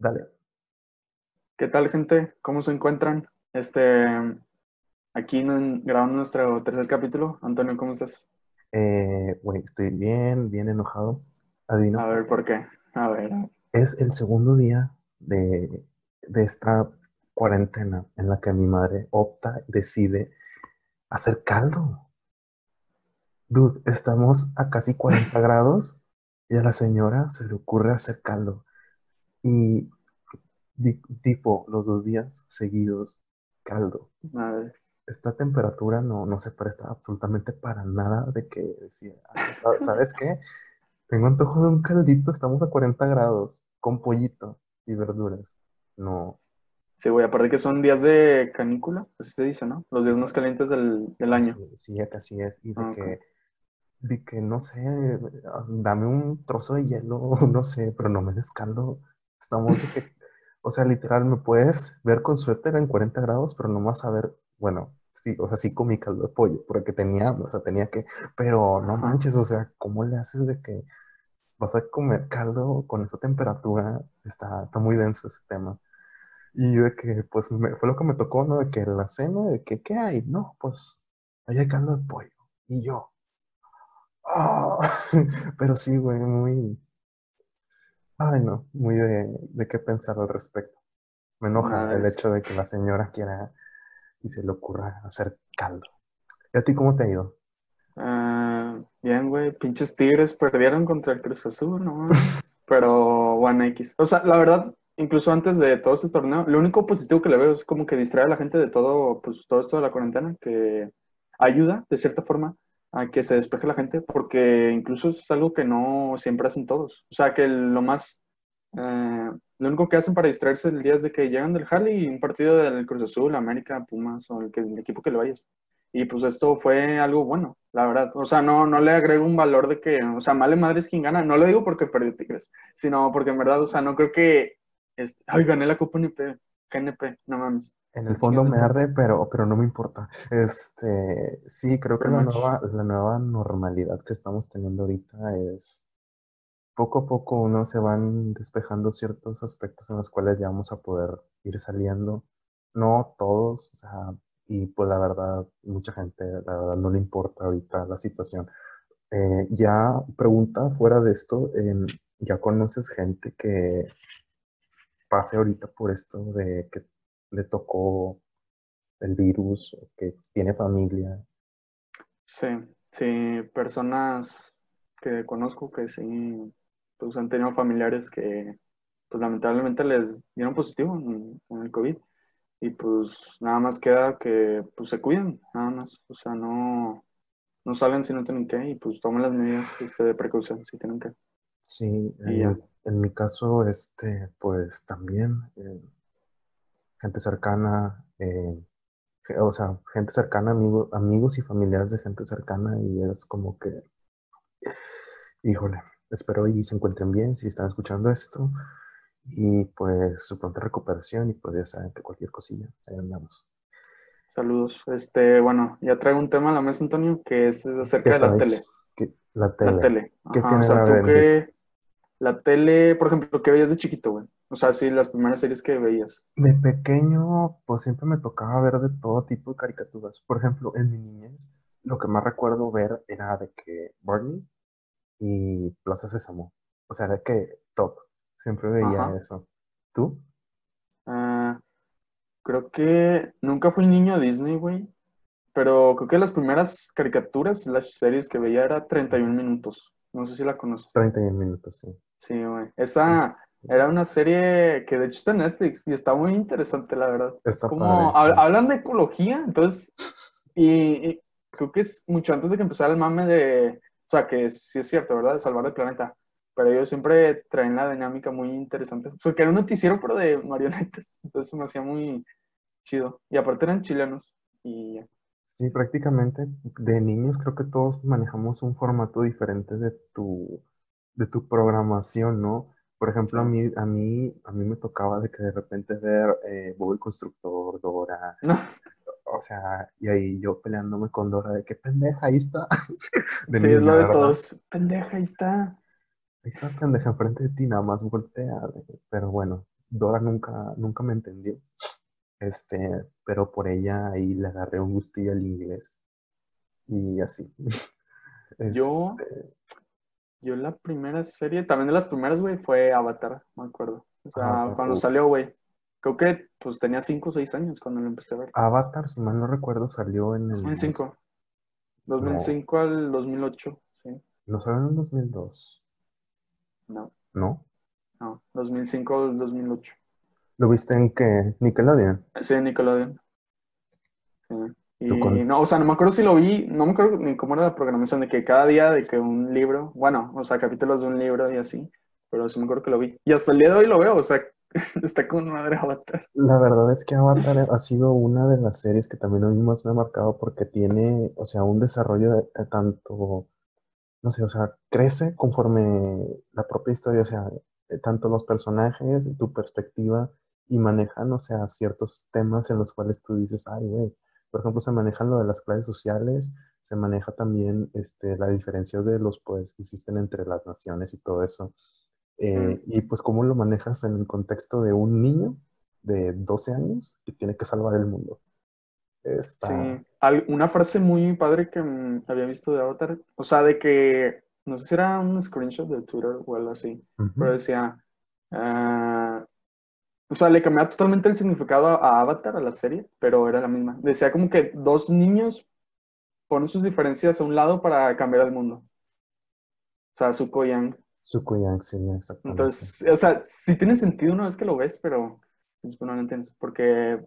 Dale. ¿Qué tal, gente? ¿Cómo se encuentran? Este, aquí en- grabando nuestro tercer capítulo. Antonio, ¿cómo estás? Eh, güey, estoy bien, bien enojado. Adivino. A ver, ¿por qué? A ver. Es el segundo día de, de esta cuarentena en la que mi madre opta y decide hacer caldo. Dude, estamos a casi 40 grados y a la señora se le ocurre hacer caldo. Y di- tipo, los dos días seguidos, caldo. A ver. esta temperatura no, no se presta absolutamente para nada de que decía, "Ah, ¿sabes- ¿sabes qué? Tengo antojo de un caldito, estamos a 40 grados, con pollito y verduras. No, Sí, güey, aparte que son días de canícula, así se dice, ¿no? Los días más calientes del, del año. sí, sí, sí es. Y de Ah, que, de que, no sé, dame un trozo de hielo, no sé, pero no me des caldo. Estamos o sea, literal, me puedes ver con suéter en 40 grados, pero no vas a ver, bueno, sí, o sea, sí comí caldo de pollo, porque tenía, o sea, tenía que, pero no manches, o sea, ¿cómo le haces de que vas a comer caldo con esa temperatura? Está, está muy denso ese tema. Y yo de que, pues, me- fue lo que me tocó, ¿no? De que la cena, de que, ¿qué hay? No, pues, ahí hay caldo de pollo. Y yo, ah, pero sí, güey, muy, ay, no, muy de, de qué pensar al respecto. Me enoja el hecho de que la señora quiera y se le ocurra hacer caldo. ¿Y a ti cómo te ha ido? Ah, bien, güey, pinches Tigres perdieron contra el Cruz Azul, ¿no? Pero, bueno, X. O sea, la verdad, incluso antes de todo este torneo, lo único positivo que le veo es como que distrae a la gente de todo, pues, todo esto de la cuarentena, que ayuda, de cierta forma, a que se despeje la gente, porque incluso es algo que no siempre hacen todos. O sea, que lo más, eh, lo único que hacen para distraerse el día es de que llegan del jale y un partido del Cruz Azul, América, Pumas, o el, equipo que le vayas. Y pues esto fue algo bueno, la verdad. O sea, no, no le agrego un valor de que, o sea, male madre es quien gana. No lo digo porque perdió Tigres, sino porque en verdad, o sea, no creo que, este, ay, gané la Copa NP, GNP, no mames. En el fondo me arde, pero, pero no me importa. Este, sí, creo que la nueva, la nueva normalidad que estamos teniendo ahorita es poco a poco uno se van despejando ciertos aspectos en los cuales ya vamos a poder ir saliendo. No todos, o sea, y pues la verdad, mucha gente, la verdad, no le importa ahorita la situación. Eh, ya pregunta fuera de esto, ¿ya conoces gente que pase ahorita por esto de que le tocó el virus, o que tiene familia? Sí, sí, personas que conozco que sí, pues han tenido familiares que, pues lamentablemente les dieron positivo en, el COVID. Y pues nada más queda que pues se cuiden, nada más. O sea, no, no si no tienen que y pues tomen las medidas este, de precaución si tienen que. Sí, Y en mi, en mi caso, este, pues también eh, gente cercana, eh, o sea, gente cercana, amigo- amigos y familiares de gente cercana, y es como que, híjole, espero y se encuentren bien si están escuchando esto, y pues su pronta recuperación, y pues ya saben que cualquier cosilla, ahí andamos. Saludos. Este, bueno, ya traigo un tema a la mesa, Antonio, que es ¿Qué acerca de la tele. traes? ¿Qué- la La tele. tele. ¿Qué Ajá, tiene o sea, la tú que la tele, por ejemplo, ¿qué veías de chiquito, güey? O sea, sí, las primeras series que veías. De pequeño, pues siempre me tocaba ver de todo tipo de caricaturas. Por ejemplo, en mi niñez, lo que más recuerdo ver era de que Barney y Plaza Sésamo. O sea, era que top. Siempre veía Ajá. eso. ¿Tú? Ah, creo que nunca fui niño Disney, güey. Pero creo que las primeras caricaturas, las series que veía era 31 minutos. No sé si la conoces. 31 minutos, sí. Sí, güey. Esa era una serie que de hecho está en Netflix y está muy interesante, la verdad. Está Como padre, hab- sí. hablan de ecología, entonces, y, y creo que es mucho antes de que empezara el mame de, o sea, que sí es cierto, ¿verdad? De salvar el planeta. Pero ellos siempre traen la dinámica muy interesante. Porque era un noticiero, pero de marionetas. Entonces me hacía muy chido. Y aparte eran chilenos. Y. Sí, prácticamente de niños creo que todos manejamos un formato diferente de tu, de tu programación, ¿no? Por ejemplo, a mí, a mí, a mí me tocaba de que de repente ver eh, Bob el Constructor, Dora, No, o sea, y ahí yo peleándome con Dora de que pendeja, ahí está. De sí, es lo de ¿verdad? todos. Pendeja, ahí está. Ahí está pendeja enfrente de ti, nada más voltea. Pero bueno, Dora nunca, nunca me entendió. Este, pero por ella ahí le agarré un gustillo al inglés. Y así. Yo, Este, yo la primera serie, también de las primeras, güey, fue Avatar, me acuerdo. O sea, Avatar, cuando salió, güey. Creo que pues tenía 5 o 6 años cuando lo empecé a ver. Avatar, si mal no recuerdo, salió en el... 2005. 2005 al 2008, sí. No salió en el 2002, No, ¿no? no. 2005 al 2008. ¿Lo viste en qué? Nickelodeon. Sí, Nickelodeon. Sí. Y no, o sea, no me acuerdo si lo vi, no me acuerdo ni cómo era la programación de que cada día de que un libro, bueno, o sea, capítulos de un libro y así, pero sí me acuerdo que lo vi. Y hasta el día de hoy lo veo, o sea, está con madre avatar. La verdad es que Avatar ha sido una de las series que también a mí más me ha marcado porque tiene, o sea, un desarrollo de, de tanto, no sé, o sea, crece conforme la propia historia, o sea, eh, tanto los personajes, tu perspectiva y manejan, o sea, ciertos temas en los cuales tú dices, ay, güey, por ejemplo, se manejan lo de las clases sociales, se maneja también este, la diferencia de los poderes que existen entre las naciones y todo eso. Eh, y pues cómo lo manejas en el contexto de un niño de 12 años que tiene que salvar el mundo. Está, Sí, Al- una frase muy padre que mm, había visto de Avatar, o sea, de que, no sé si era un screenshot de Twitter o algo así, pero decía, ah, o sea, le cambiaba totalmente el significado a, Avatar, a la serie, pero era la misma. Decía como que dos niños ponen sus diferencias a un lado para cambiar el mundo. O sea, Zuko y Yang. Zuko y Aang, sí, exactamente. Entonces, o sea, sí tiene sentido una vez que lo ves, pero después no lo entiendes, porque,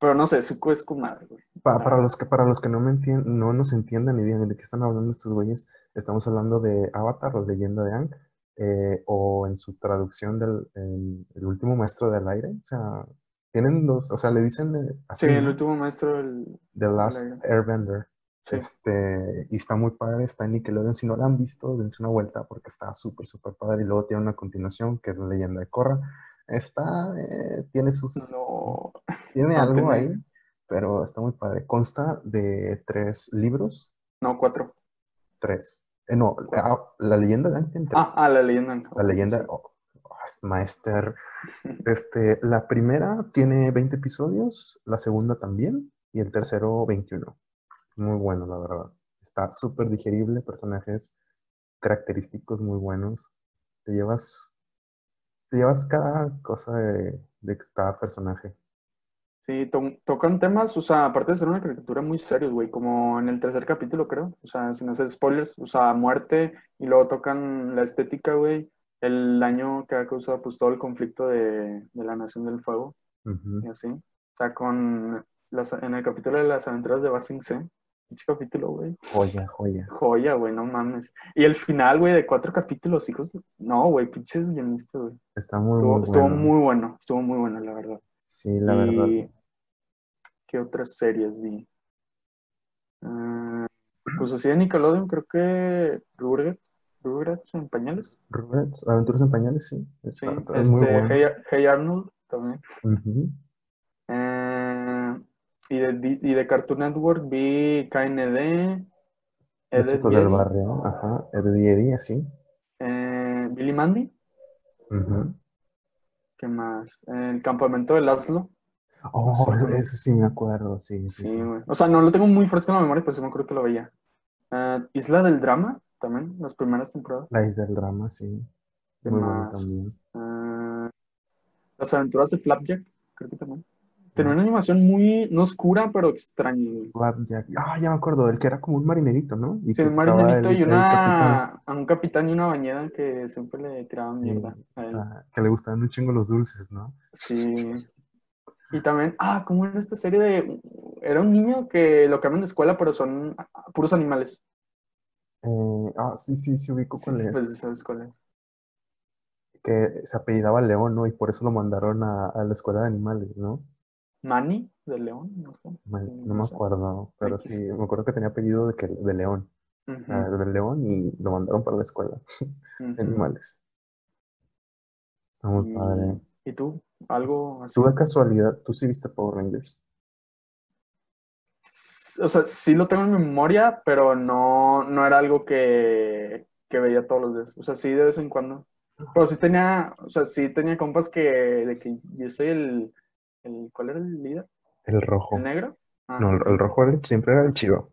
pero no sé, Zuko es con madre, güey. Pa- para los que, para los que no, me no nos entiendan y digan de qué están hablando estos güeyes, estamos hablando de Avatar, la leyenda de Aang, eh, o en su traducción del en El último maestro del aire. O sea, tienen dos, o sea, le dicen eh, así, Sí, el último maestro, el, The Last aire. Airbender. sí. Este, y está muy padre, está en Nickelodeon. Si no la han visto, dense una vuelta porque está súper, súper padre. Y luego tiene una continuación que es la leyenda de Korra. Está, eh, tiene sus, No, tiene no algo ahí, pero está muy padre. Consta de tres libros, no, cuatro. tres. Eh, no, ah, la leyenda de tiene Ah, ah, la leyenda. La leyenda, oh, oh, Maester. Este, la primera tiene 20 episodios, la segunda también, y el tercero 21. Muy bueno, la verdad. Está súper digerible, personajes característicos muy buenos. Te llevas, te llevas cada cosa de, de cada personaje. Sí, to- tocan temas, o sea, aparte de ser una caricatura muy serios, güey, como en el tercer capítulo, creo, o sea, sin hacer spoilers, o sea, muerte, y luego tocan la estética, güey, el daño que ha causado, pues, todo el conflicto de, de la Nación del Fuego, y así, o sea, con, las, en el capítulo de las aventuras de Basing C, pinche capítulo, güey, Joya, joya. joya, güey, no mames, y el final, güey, de cuatro capítulos, hijos, de- no, güey, pinches guionistas, güey, Está muy, estuvo, muy estuvo bueno. muy bueno, estuvo muy bueno, la verdad. Sí, la verdad. ¿Qué otras series vi? Ah, pues así de Nickelodeon, creo que Rugrats, Rugrats en pañales. Rugrats, Aventuras en Pañales, sí. Sí, muy este, bueno. hey, Hey Arnold también. Eh, y, de, y de Cartoon Network vi KND, Ed, chicos Ed, del barrio, ajá. Eddie, así. eh, Billy Mandy. ¿qué más? El campamento de Laszlo. Oh, ese, güey. ese sí me acuerdo, sí, sí, Sí. O sea, no lo tengo muy fresco en la memoria, pero sí me acuerdo que lo veía. Eh, Isla del Drama, también, las primeras temporadas. La isla del drama, sí. ¿Qué Muy bueno también. Eh, las aventuras de Flapjack, creo que también. Tenía una animación muy, no oscura, pero extraña. Flapjack. Ah, ya me acuerdo, el que era como un marinerito, ¿no? Y Sí, un marinerito el- y el capitán. una, a un capitán y una bañera que siempre le tiraban Sí, mierda. a él. está- que le gustaban un chingo los dulces, ¿no? Sí. Y también, ah, ¿cómo era esta serie de... Era un niño que lo cambian de escuela, pero son puros animales. Eh, ah, sí, sí, sí, ubico Sí, cuál es. pues sabes cuál es. Que se apellidaba León, ¿no? Y por eso lo mandaron a, a la escuela de animales, ¿no? Manny, de León, no sé. Me- Sí, no me acuerdo, pero X. sí, me acuerdo que tenía apellido de, que, de León. Ah, de León y lo mandaron para la escuela de animales. Está muy Y- padre. ¿Y tú? ¿Algo así? ¿Tú de casualidad, tú sí viste Power Rangers? O sea, sí lo tengo en memoria, pero no, no era algo que, que veía todos los días. O sea, sí de vez en cuando. Pero sí tenía, o sea, sí tenía compas que, de que yo soy el, el ¿cuál era el líder? El rojo. ¿El negro? Ah, No, el, el rojo era siempre era el chido.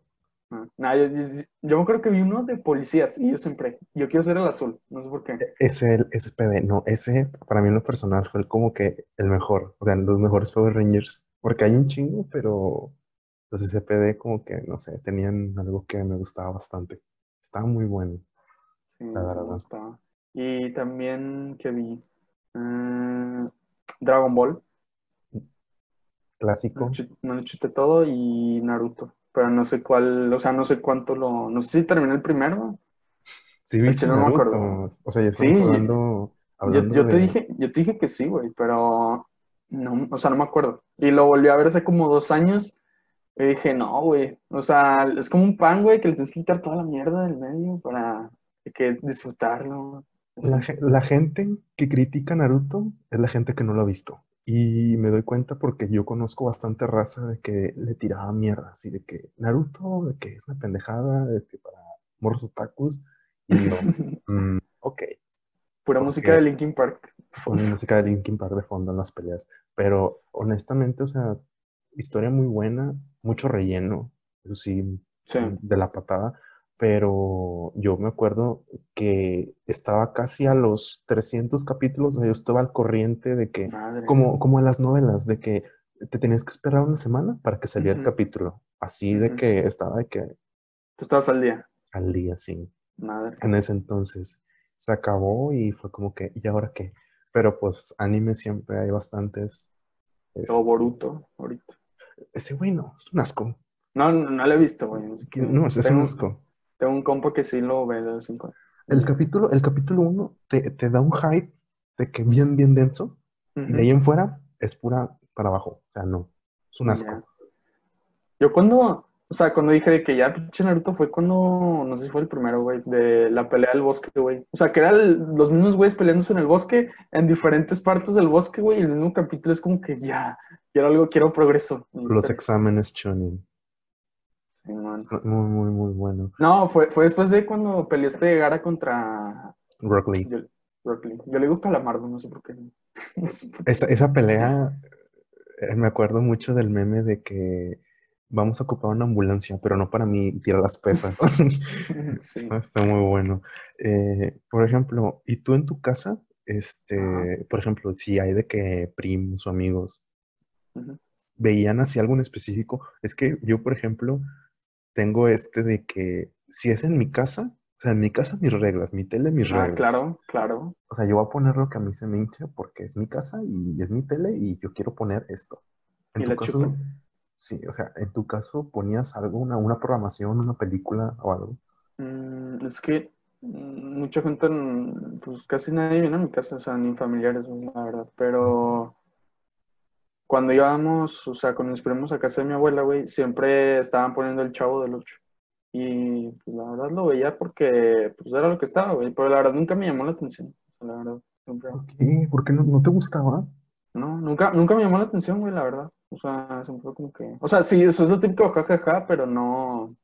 Ah. Nah, yo, yo, yo me acuerdo que vi uno de policías y yo siempre, yo quiero ser el azul, no sé por qué. Ese, el SPD, no, ese para mí en lo personal fue como que el mejor, o sea, los mejores Power Rangers, porque hay un chingo, pero los SPD como que, no sé, tenían algo que me gustaba bastante. Estaba muy bueno. Sí, La verdad. gustaba. Y también que vi eh, Dragon Ball, Clásico. me lo chuté todo y Naruto, pero no sé cuál, o sea, no sé cuánto lo, no sé si terminé el primero. Sí, viste no me acuerdo. O sea, ya estamos Sí, hablando, Yo, hablando yo te de- dije, yo te dije que sí, güey, pero no, o sea, no me acuerdo. Y lo volví a ver hace como dos años y dije, no, güey, o sea, es como un pan, güey, que le tienes que quitar toda la mierda del medio para que disfrutarlo. La, la gente que critica Naruto es la gente que no lo ha visto. Y me doy cuenta porque yo conozco bastante raza de que le tiraba mierda, así de que Naruto, de que es una pendejada, de que para morros otakus. Y yo, mm, ok, Pura ¿Por música de Linkin Park. con música de Linkin Park de fondo en las peleas. Pero honestamente, o sea, historia muy buena, mucho relleno, eso sí, Sí. de la patada, pero yo me acuerdo que estaba casi a los 300 capítulos, o sea, yo estaba al corriente de que, Madre. como, como en las novelas, de que te tenías que esperar una semana para que saliera el capítulo, así de que estaba de que Tú estabas al día. al día, sí, Madre. en ese entonces. Se acabó y fue como que, ¿y ahora qué? Pero pues anime siempre hay bastantes. este, O Boruto, ahorita. ese güey no, es un asco. No, no, no lo he visto, güey. No, es, es un asco. Tengo un compa que sí lo ve de vez en cuando. El capítulo, el capítulo 1 te, te da un hype de que bien, bien denso, y de ahí en fuera es pura para abajo. O sea, no, es un asco. Yo cuando, o sea, cuando dije de que ya pinche Naruto fue cuando, no sé si fue el primero, güey, de la pelea del bosque, güey. O sea, que eran los mismos güeyes peleándose en el bosque, en diferentes partes del bosque, güey, y el mismo capítulo es como que ya, quiero algo, quiero progreso. Los exámenes Chunin. Muy, muy, muy bueno. No, fue, fue después de cuando peleó este Gara contra Rock Lee. yo, Rock Lee. Yo le digo Calamardo, no sé por qué. No sé por qué. Esa, esa pelea, eh, me acuerdo mucho del meme de que vamos a ocupar una ambulancia, pero no para mí tirar las pesas. Sí. Está, está muy bueno. Eh, por ejemplo, ¿y tú en tu casa? Este, Ajá. por ejemplo, si hay de que primos o amigos veían así algo en específico, es que yo, por ejemplo, tengo este de que si es en mi casa, o sea, en mi casa mis reglas, mi tele mis Ah, reglas. claro, claro. O sea, yo voy a poner lo que a mí se me hinche porque es mi casa y es mi tele y yo quiero poner esto. En Y tu caso, chupan. sí, o sea, en tu caso ponías algo, una, una programación, una película o algo. Mm, es que mm, mucha gente, mm, pues casi nadie viene a mi casa, o sea, ni familiares, la verdad. Pero cuando íbamos, o sea, con mis primos a casa de mi abuela, güey, siempre estaban poniendo el Chavo del Ocho. Y pues la verdad lo veía porque pues era lo que estaba, güey. Pero la verdad nunca me llamó la atención. la verdad, siempre. ¿Qué? ¿Por qué no, no te gustaba? No, nunca, nunca me llamó la atención, güey, la verdad. O sea, siempre como que. O sea, sí, eso es lo típico jajaja, pero no.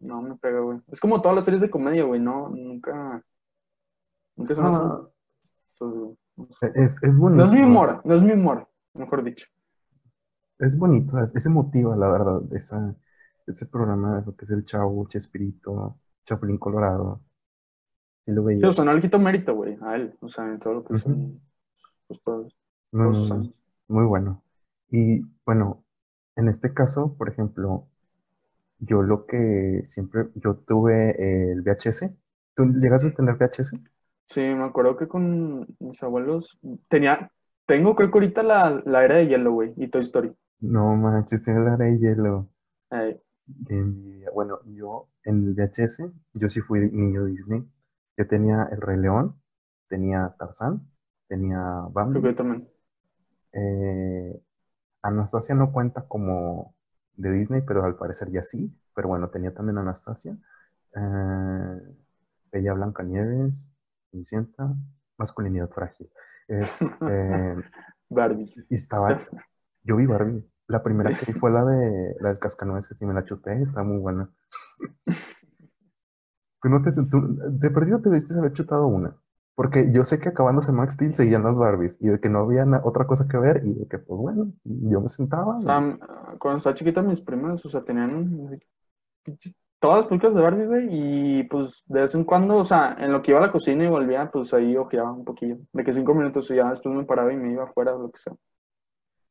No me pega, güey. Es como todas las series de comedia, güey, no, nunca. Nunca Estaba- so- no sé. Es, es No es mi humor, no es mi humor, mejor dicho. Es bonito, es, es emotiva, la verdad, esa, ese programa de lo que es el Chavo, Chespirito, Chapulín Colorado. Sí lo Sí, veía. o sea, no le quito mérito, güey, a él. O sea, en todo lo que Ujú. son. Pues todos, No, todos no, sus no, años. muy bueno. Y bueno, en este caso, por ejemplo, yo lo que siempre, yo tuve el VHS. ¿Tú llegaste a tener VHS? Sí, me acuerdo que con mis abuelos tenía. Tengo, creo que ahorita la, la era de hielo, güey, y Toy Story. No manches, tenía la era de hielo. Qué envidia. Bueno, yo en el VHS, yo sí fui niño Disney. Yo tenía El Rey León, tenía Tarzán, tenía creo Bambi. que yo también. Eh, Anastasia no cuenta como de Disney, pero al parecer ya sí. Pero bueno, tenía también Anastasia. Eh, Bella Blancanieves, Cenicienta, masculinidad frágil. Este, Barbie. y estaba, yo vi Barbie. La primera que vi fue la de la del cascanueces y me la chuté, está muy buena. Tú no te, tú- de perdido te debiste haber chutado una. Porque yo sé que acabándose Max Steel seguían las Barbies y de que no había otra cosa que ver y de que, pues bueno, yo me sentaba. O sea, cuando estaba chiquita, mis primas, o sea, tenían pinches- todas las películas de Barbie, güey, y pues de vez en cuando, o sea, en lo que iba a la cocina y volvía, pues ahí ojeaba un poquillo. De que cinco minutos y ya después me paraba y me iba afuera o lo que sea.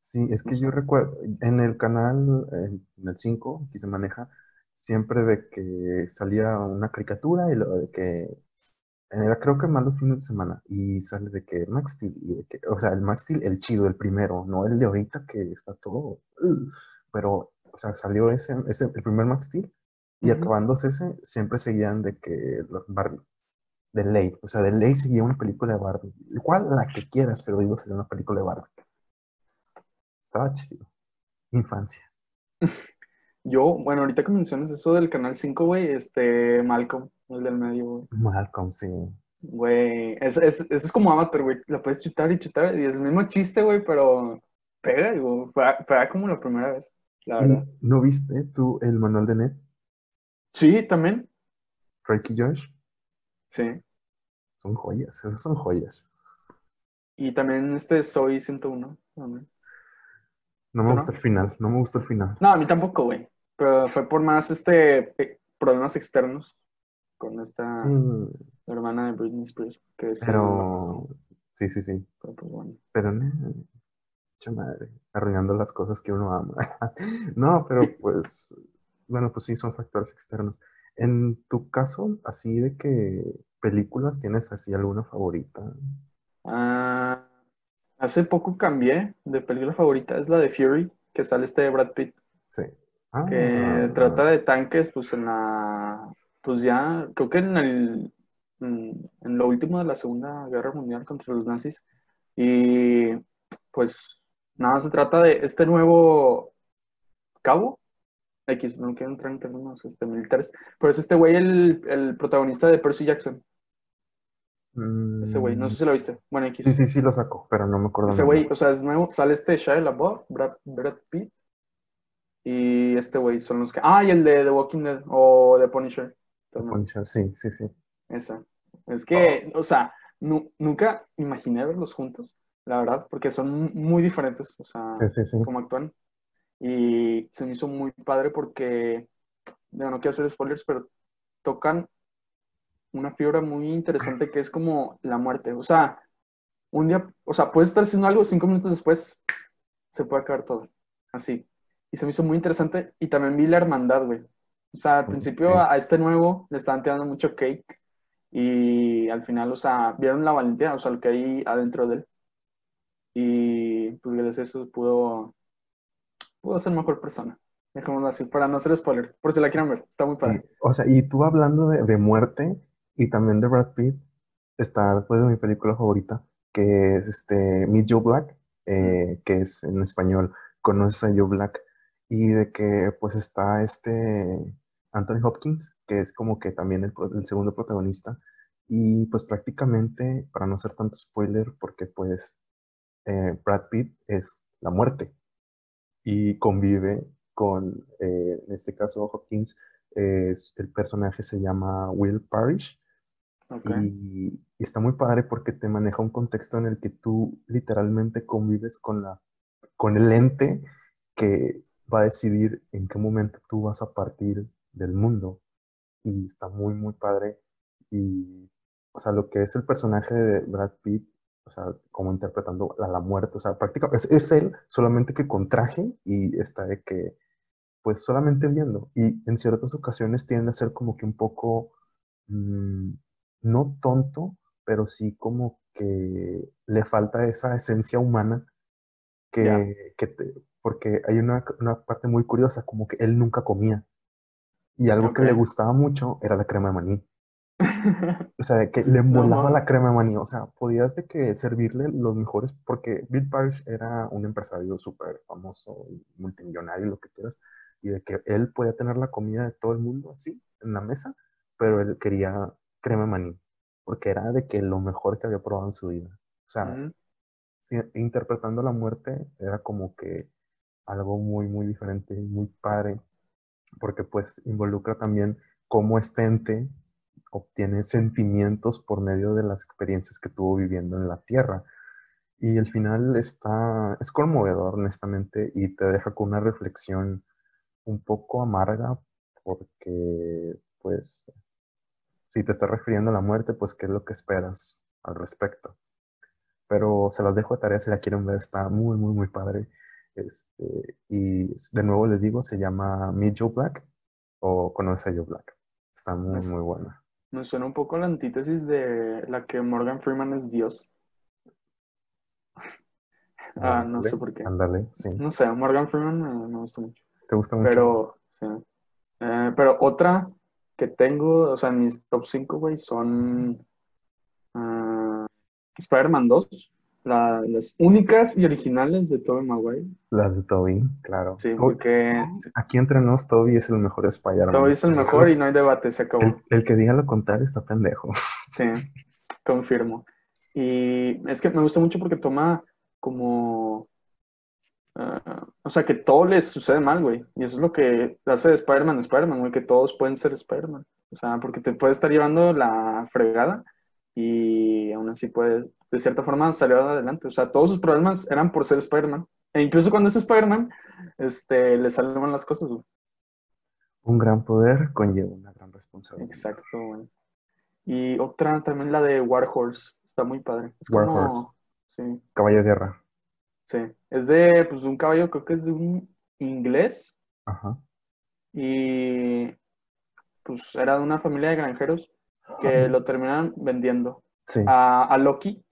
Sí, es que yo recuerdo, en el canal, eh, en el 5, que se maneja, siempre de que salía una caricatura y lo de que, era creo que más los fines de semana, y sale de que Max Steel, y de que, o sea, el Max Steel, el chido, el primero, no el de ahorita que está todo, pero, o sea, salió ese, ese, el primer Max Steel, y Ujú. acabándose ese, siempre seguían de que los Barbie, de ley, o sea, de ley seguía una película de Barbie, igual la que quieras, pero digo, sería una película de Barbie. Estaba chido. Infancia. Yo, bueno, ahorita que mencionas eso del Canal 5, güey, este, Malcolm, el del medio, güey. Malcolm, sí. Güey, es, es, eso es como Avatar, güey. La puedes chutar y chutar y es el mismo chiste, güey, pero pega, digo, pega, pega como la primera vez, la verdad. ¿Y no viste tú el manual de Ned? Sí, también. Drake y Josh. Sí. Son joyas, esas son joyas. Y también este Soy 101. también. No me ¿Tú gusta no? el final, no me gusta el final. No, a mí tampoco, güey. Pero fue por más este problemas externos con esta Sí, hermana de Britney Spears. Que pero. Sí, sí, sí. pero, pues, bueno. Pero, mucha madre, arruinando las cosas que uno ama. No, pero pues. Bueno, pues sí, son factores externos. En tu caso, así de que películas, ¿tienes así alguna favorita? Ah, hace poco cambié de película favorita. Es la de Fury, que sale este de Brad Pitt. Sí. Ah, que trata de tanques, pues en la, pues ya, creo que en el, en lo último de la Segunda Guerra Mundial contra los nazis, y pues nada, se trata de este nuevo cabo, X, no quiero entrar en términos este, militares, pero es este güey el, el protagonista de Percy Jackson, ese güey, no sé si lo viste, bueno, X. Mm, Sí, sí, sí lo saco, pero no me acuerdo. Ese güey, o sea, es nuevo, sale este Shia LaBeouf, Brad, Brad Pitt, y este güey son los que... Ah, y el de The Walking Dead, o The Punisher. también. Punisher, sí, sí, sí. Esa. Es que, o sea, nu- nunca imaginé verlos juntos, la verdad, porque son muy diferentes, o sea, Sí, sí, sí. cómo actúan. Y se me hizo muy padre porque, digo, no quiero hacer spoilers, pero tocan una fibra muy interesante que es como la muerte. O sea, un día, o sea, puedes estar haciendo algo, cinco minutos después se puede acabar todo. Así. Y se me hizo muy interesante. Y también vi la hermandad, güey. O sea, al Sí. principio a, a este nuevo le estaban tirando mucho cake. Y al final, o sea, vieron la valentía, o sea, lo que hay adentro de él. Y pues gracias a eso pudo, pudo ser mejor persona. Dejémoslo así, para no hacer spoiler. Por si la quieren ver, está muy Sí, padre. O sea, y tú hablando de, de muerte y también de Brad Pitt, está después de mi película favorita, que es este Meet Joe Black, eh, que es en español, conoces a Joe Black, y de que pues está este Anthony Hopkins, que es como que también el, el segundo protagonista, y pues prácticamente, para no hacer tanto spoiler, porque pues eh, Brad Pitt es la muerte y convive con, eh, en este caso, Hopkins, eh, el personaje se llama Will Parrish. Y, y está muy padre porque te maneja un contexto en el que tú literalmente convives con la, con el ente que va a decidir en qué momento tú vas a partir del mundo. Y está muy, muy padre. Y, o sea, lo que es el personaje de Brad Pitt, o sea, como interpretando a la muerte, o sea, prácticamente es, es él, solamente que con traje y está de que, pues solamente viendo. Y en ciertas ocasiones tiende a ser como que un poco, mm, no tonto, pero sí como que le falta esa esencia humana que, te- porque hay una, una parte muy curiosa, como que él nunca comía. Y algo que le gustaba mucho era la crema de maní. O sea, de que le molaba la crema de maní. O sea, podías de que servirle los mejores, porque Bill Parrish era un empresario súper famoso, multimillonario, lo que quieras, y de que él podía tener la comida de todo el mundo así, en la mesa, pero él quería crema de maní, porque era de que lo mejor que había probado en su vida. O sea, interpretando la muerte era como que algo muy, muy diferente, muy padre, porque pues involucra también cómo este ente obtiene sentimientos por medio de las experiencias que tuvo viviendo en la Tierra. Y el final está, es conmovedor, honestamente, y te deja con una reflexión un poco amarga porque, pues, si te estás refiriendo a la muerte, pues, ¿qué es lo que esperas al respecto? Pero se las dejo de tarea si la quieren ver, está muy, muy, muy padre. Este, y de nuevo les digo, se llama Meet Joe Black o Conoce a Joe Black. Está muy, muy buena. Me suena un poco la antítesis de la que Morgan Freeman es Dios. ah, no sé por qué. Ándale, sí. No sé, Morgan Freeman me, gusta mucho. ¿Te gusta mucho? Pero, sí. Eh, pero otra que tengo, o sea, mis top 5, güey, son uh, Spider-Man 2 las únicas y originales de Tobey Maguire. Las de Tobey, claro. Sí, porque... Aquí entre nos, Tobey es el mejor Spider-Man. Tobey es el mejor y no hay debate, se acabó. El, que diga lo contrario está pendejo. Sí, confirmo. Y es que me gusta mucho porque toma como... Ah, o sea, que todo les sucede mal, güey. Y eso es lo que hace de Spider-Man Spider-Man, güey, que todos pueden ser Spider-Man. O sea, porque te puede estar llevando la fregada y aún así puede, de cierta forma, salir adelante. O sea, todos sus problemas eran por ser Spider-Man. E incluso cuando es Spider-Man, este, le salen las cosas, Un gran poder conlleva una gran responsabilidad. Exacto, güey. Y otra también la de Warhorse. Está muy padre. Es como... Sí. Caballo de guerra. Sí. Es de, pues, un caballo, creo que es de un inglés. Ajá. Y, pues, era de una familia de granjeros que lo terminan vendiendo a, Loki.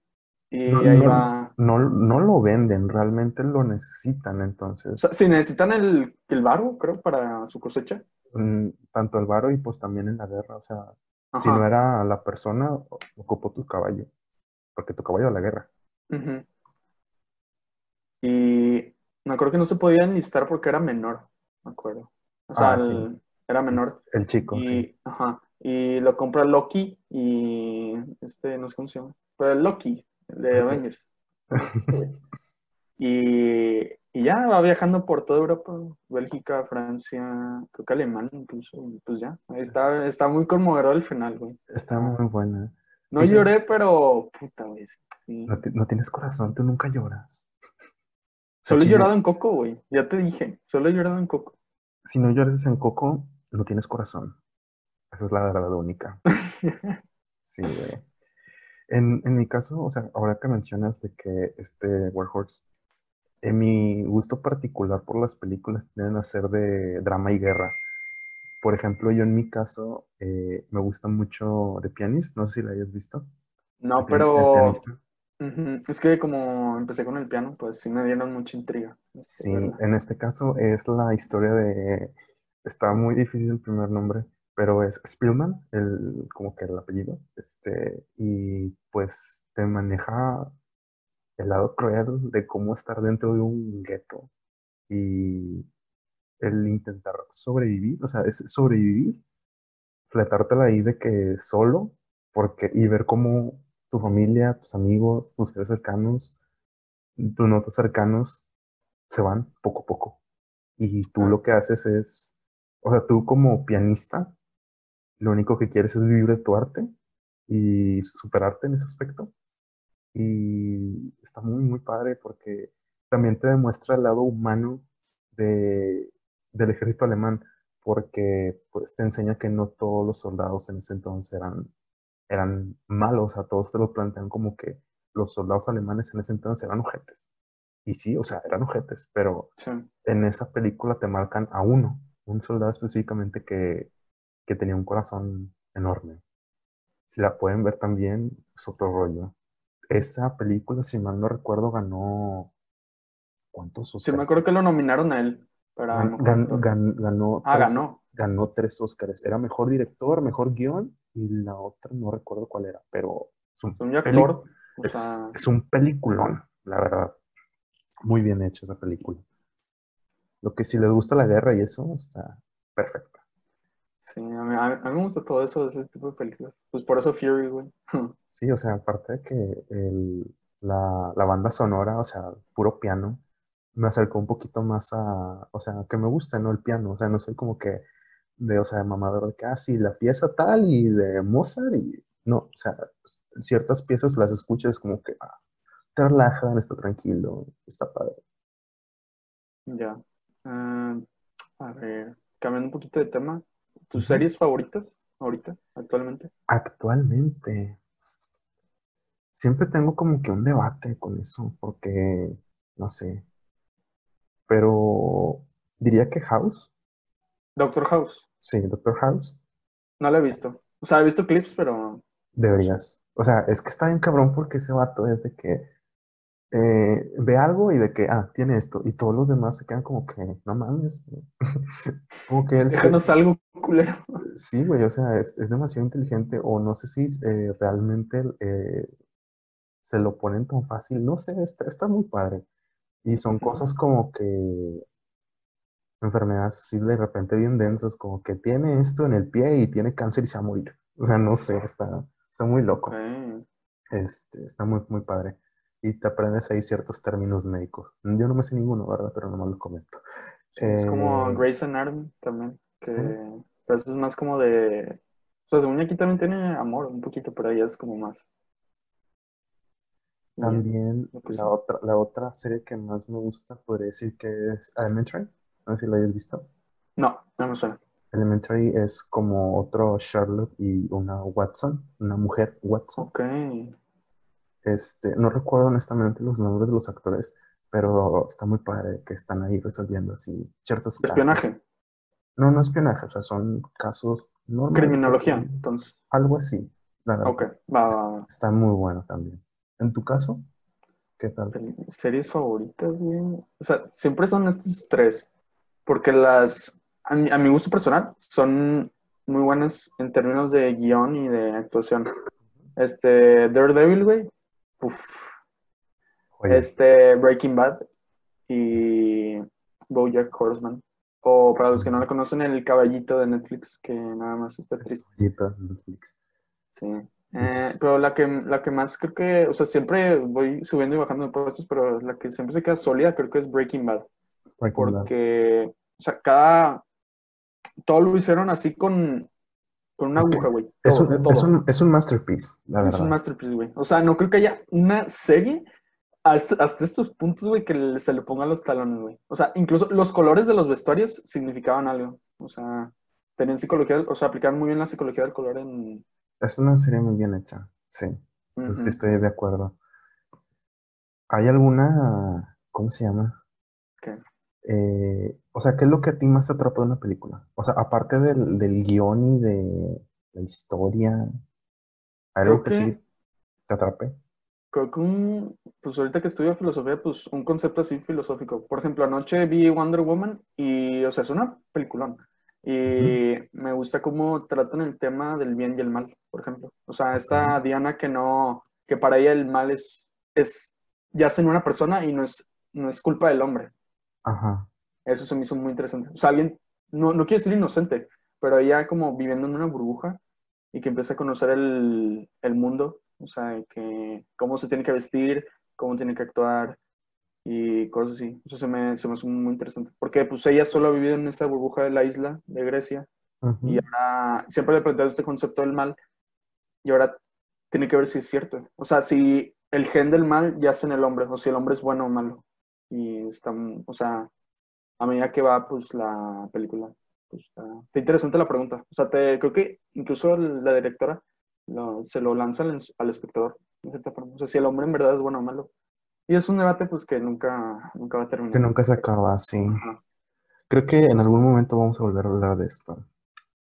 Y no, ahí va. No, lo venden, realmente lo necesitan, entonces. si necesitan el, el varo, creo, para su cosecha. Mm, tanto el varo y pues también en la guerra, o sea, si no era la persona, ocupó tu caballo, porque tu caballo era la guerra. Y me acuerdo que no se podía enlistar porque era menor, me acuerdo. O sea, ah, era menor. El, chico, sí. Ajá y lo compra Loki y este, no sé cómo se llama, pero Loki, de Avengers. y, y, ya va viajando por toda Europa, Bélgica, Francia, creo que Alemania incluso, pues ya, está, está muy conmovedor el final, güey. Está muy buena. No lloré, pero puta, güey. No, tienes corazón, tú nunca lloras. Solo he llorado en Coco, güey. Ya te dije, solo he llorado en Coco. Si no lloras en Coco, no tienes corazón. Esa es la verdad única. Sí, En, en, mi caso, o sea, ahora que mencionas de que este Warhorse, en mi gusto particular por las películas tienden a ser de drama y guerra. Por ejemplo, yo en mi caso eh, me gusta mucho The Pianist, no sé si la hayas visto. No, pero es que como empecé con el piano, pues sí me dieron mucha intriga. Sí, en este caso es la historia de... Está muy difícil el primer nombre pero es Spielman, el, como que el apellido, este, y pues te maneja el lado cruel de cómo estar dentro de un gueto y el intentar sobrevivir, o sea, es sobrevivir, fletártela ahí de que solo, porque, y ver cómo tu familia, tus amigos, tus seres cercanos, tus notas cercanos se van poco a poco. Y tú lo que haces es, o sea, tú como pianista, lo único que quieres es vivir de tu arte y superarte en ese aspecto. Y está muy, muy padre porque también te demuestra el lado humano de, del ejército alemán, porque pues te enseña que no todos los soldados en ese entonces eran, eran malos, a todos te lo plantean como que los soldados alemanes en ese entonces eran ojetes. Y sí, o sea, eran ojetes, pero en esa película te marcan a uno, un soldado específicamente que que tenía un corazón enorme. Si la pueden ver también, es otro rollo. Esa película, si mal no recuerdo, ganó. ¿Cuántos Oscars? Sí, me acuerdo que lo nominaron a él. Para ganó. Ah, ganó. Ganó tres Oscars. Era mejor director, mejor guion y la otra no recuerdo cuál era, pero. Es un, actor. es un peliculón, la verdad. Muy bien hecha esa película. Lo que si les gusta la guerra y eso, está perfecto. Sí, a mí, me gusta todo eso, ese tipo de películas. Pues por eso Fury, güey. Sí, o sea, aparte de que la, banda sonora, o sea, puro piano, me acercó un poquito más a, o sea, que me gusta, ¿no? El piano, o sea, no soy como que de, o sea, de mamador de que, ah, la pieza tal y de Mozart y no, o sea, ciertas piezas las escuchas como que ah, te relajan, está tranquilo, está padre. Ya. Ah, a ver, cambiando un poquito de tema, ¿tus series favoritas ahorita, actualmente? Actualmente. Siempre tengo como que un debate con eso, porque, no sé. Pero diría que House. Doctor House. Sí, Doctor House. No la he visto. O sea, he visto clips, pero Deberías. O sea, es que está bien cabrón porque ese vato es de que eh, ve algo y de que, ah, tiene esto. Y todos los demás se quedan como que, no mames. como que él... Déjanos algo culero. Sí, güey, o sea, es, demasiado inteligente o no sé si eh, realmente eh, se lo ponen tan fácil. No sé, está, está muy padre. Y son cosas como que enfermedades así de repente bien densas, como que tiene esto en el pie y tiene cáncer y se va a morir. O sea, no sé, está, Está muy loco. Este, está muy, muy padre. Y te aprendes ahí ciertos términos médicos. Yo no me sé ninguno, ¿verdad? Pero nomás lo comento. es como eh, Grey's Anatomy también. Que, Eso es más como de... O sea, según aquí también tiene amor un poquito, pero ella es como más. También la, otra, la otra serie que más me gusta podría decir que es Elementary. No sé si la hayas visto. No, no me suena. Elementary es como otro Charlotte y una Watson, una mujer Watson. Ok. Este, no recuerdo honestamente los nombres de los actores, pero está muy padre que están ahí resolviendo así ciertos casos. ¿Espionaje? No, no espionaje, o sea, son casos normales. Criminología, entonces. Algo así. ok, va, Está muy bueno también. ¿En tu caso? ¿Qué tal? Series favoritas, güey. O sea, siempre son estos tres. Porque las a mi, gusto personal, son muy buenas en términos de guion y de actuación. Este, Daredevil, güey. Este, Breaking Bad y Bojack Horseman. O para los que no la conocen, el caballito de Netflix, que nada más está triste. Netflix. Sí. Eh, pero la que, la que más creo que, o sea, siempre voy subiendo y bajando de puestos, pero la que siempre se queda sólida creo que es Breaking Bad. porque, o sea, cada, todo lo hicieron así con, con una aguja, güey. Es, un, es, un, masterpiece, la verdad. Es un masterpiece, güey. O sea, no creo que haya una serie hasta, estos puntos, güey, que se le pongan los talones, güey. O sea, incluso los colores de los vestuarios significaban algo. O sea, tenían psicología, o sea, aplicaban muy bien la psicología del color en... Es una serie muy bien hecha, sí. sí estoy de acuerdo. ¿Hay alguna, cómo se llama? ¿Qué? Eh, o sea, ¿qué es lo que a ti más te atrapó en la película? O sea, aparte del, del guion y de la historia, ¿algo que, sí te atrape? Creo que un, pues ahorita que estudio filosofía, pues un concepto así filosófico. Por ejemplo, anoche vi Wonder Woman y, o sea, es una peliculón. Y me gusta cómo tratan el tema del bien y el mal, por ejemplo. O sea, esta Diana que no, que para ella el mal es, es, yace en una persona y no es, no es culpa del hombre. Ajá. Eso se me hizo muy interesante. O sea, alguien, no, no quiere decir inocente, pero ella como viviendo en una burbuja y que empieza a conocer el, el mundo, o sea, que cómo se tiene que vestir, cómo tiene que actuar y cosas así. Eso se me, se me hizo muy interesante. Porque pues ella solo ha vivido en esa burbuja de la isla de Grecia y ahora siempre le planteado este concepto del mal y ahora tiene que ver si es cierto. O sea, si el gen del mal yace en el hombre o si el hombre es bueno o malo. Y está, o sea, a medida que va pues la película. Pues, está, interesante la pregunta. O sea, te, creo que incluso la directora se lo lanza al, espectador, de cierta forma. O sea, si el hombre en verdad es bueno o malo. Y es un debate pues que nunca, nunca va a terminar. Que nunca se acaba, sí. Creo que en algún momento vamos a volver a hablar de esto.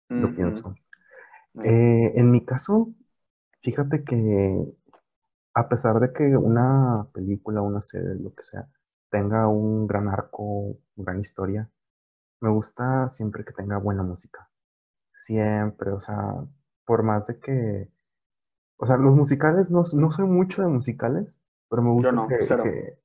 Lo pienso. Eh, en mi caso, fíjate que a pesar de que una película, una serie, lo que sea, tenga un gran arco, gran historia. Me gusta siempre que tenga buena música. Siempre, o sea, por más de que... O sea, los musicales, no, no soy mucho de musicales, pero me gusta que, que...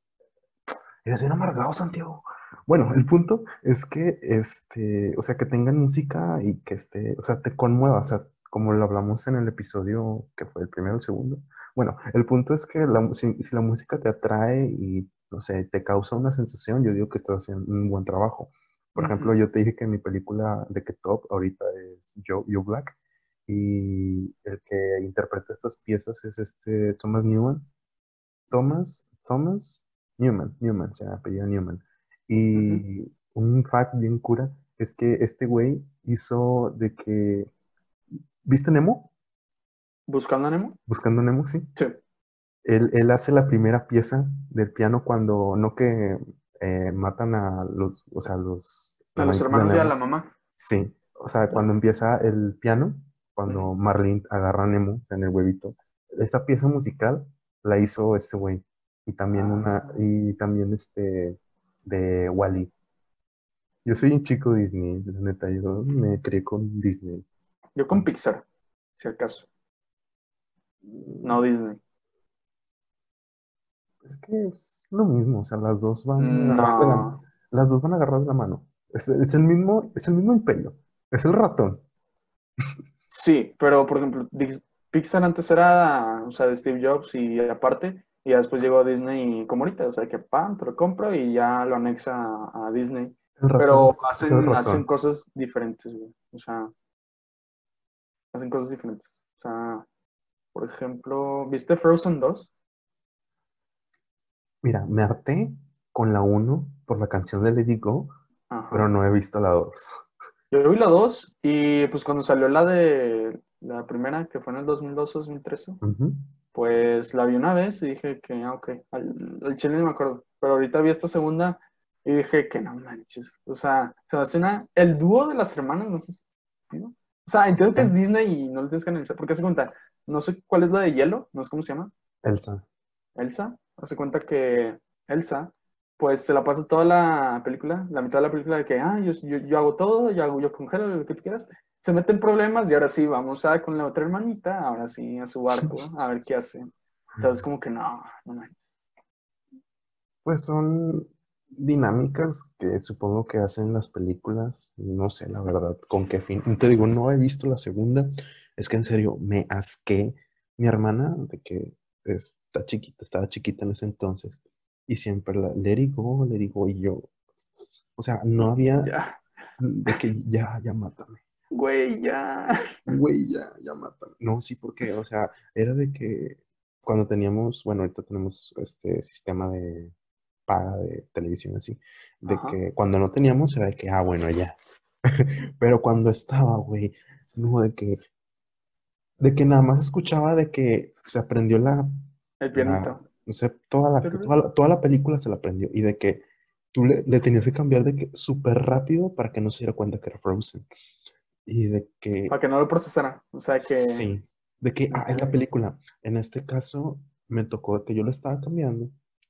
Eres bien amargado, Santiago. Bueno, el punto es que, este, o sea, que tengan música y que esté, o sea, te conmueva, o sea, como lo hablamos en el episodio que fue el primero o el segundo. Bueno, el punto es que la, si, la música te atrae y no sé, te causa una sensación, yo digo que estás haciendo un buen trabajo. Por ejemplo, yo te dije que mi película de que top ahorita es Joe, Joe Black y el que interpreta estas piezas es este Thomas Newman. Thomas, Thomas Newman, Newman, se apellida Newman. Y un fact bien cura es que este güey hizo de que... ¿Viste Nemo? ¿Buscando a Nemo? Buscando Nemo, sí. Sí. Él, él hace la primera pieza del piano cuando no que eh, matan a los, o sea, los... A los hermanos y a la mamá. Sí, o sea, cuando empieza el piano, cuando Marlene agarra a Nemo en el huevito, esa pieza musical la hizo este güey. Y también una, Ah. y también este de Wally. Yo soy un chico Disney, la neta, yo me crié con Disney. Yo con Pixar, si acaso. No Disney. Es que es lo mismo, o sea, las dos van de la, No. las dos van agarradas de la mano. Es, es el mismo, es el mismo imperio. Es el ratón. Sí, pero por ejemplo, Pixar antes era, o sea, de Steve Jobs y aparte, y ya después llegó a Disney como ahorita, o sea, que pam, te lo compro y ya lo anexa a, a Disney. Ratón, Pero hacen, cosas diferentes, güey. O sea, hacen cosas diferentes. O sea, por ejemplo, ¿viste Frozen 2? Mira, me harté con la 1 por la canción de Lady Go, Ajá. pero no he visto la 2. Yo vi la 2 y pues cuando salió la de la primera, que fue en el 2002-2013, Ujú. pues la vi una vez y dije que, ah, ok, al, al chile no me acuerdo. Pero ahorita vi esta segunda y dije que no manches. O sea, se hace una. El dúo de las hermanas, no sé. ¿no? O sea, entiendo que es Disney y no lo tienes que analizar. Porque se cuenta, no sé cuál es la de hielo, no sé cómo se llama. Elsa. Elsa. Hace cuenta que Elsa, pues se la pasa toda la película, la mitad de la película de que, ah, yo, yo, yo hago todo, yo hago, yo congelo lo que tú quieras. Se meten problemas y ahora sí, vamos a con la otra hermanita, ahora sí a su barco, a ver qué hace. Entonces, como que no, no manches. Pues son dinámicas que supongo que hacen las películas. No sé, la verdad, con qué fin. Te digo, no he visto la segunda. Es que en serio, me asqué. Mi hermana, de que está chiquita, estaba chiquita en ese entonces, y siempre la, le digo, le digo, y yo, o sea, no había Ya, de que ya, ya mátame. güey, ya. Güey, ya, ya mátame. No, sí, porque, o sea, era de que cuando teníamos, bueno, ahorita tenemos este sistema de paga de televisión así, de Ajá. que cuando no teníamos era de que, ah, bueno, ya. Pero cuando estaba, güey, no, de que, de que nada más escuchaba de que se aprendió la, El pianito. No sé, toda la, toda la, toda la película se la aprendió y de que tú le, le tenías que cambiar de que súper rápido para que no se diera cuenta que era Frozen. Y de que... Para que no lo procesara. O sea que. Sí, de que, ah, es la película. En este caso, me tocó que yo lo estaba cambiando.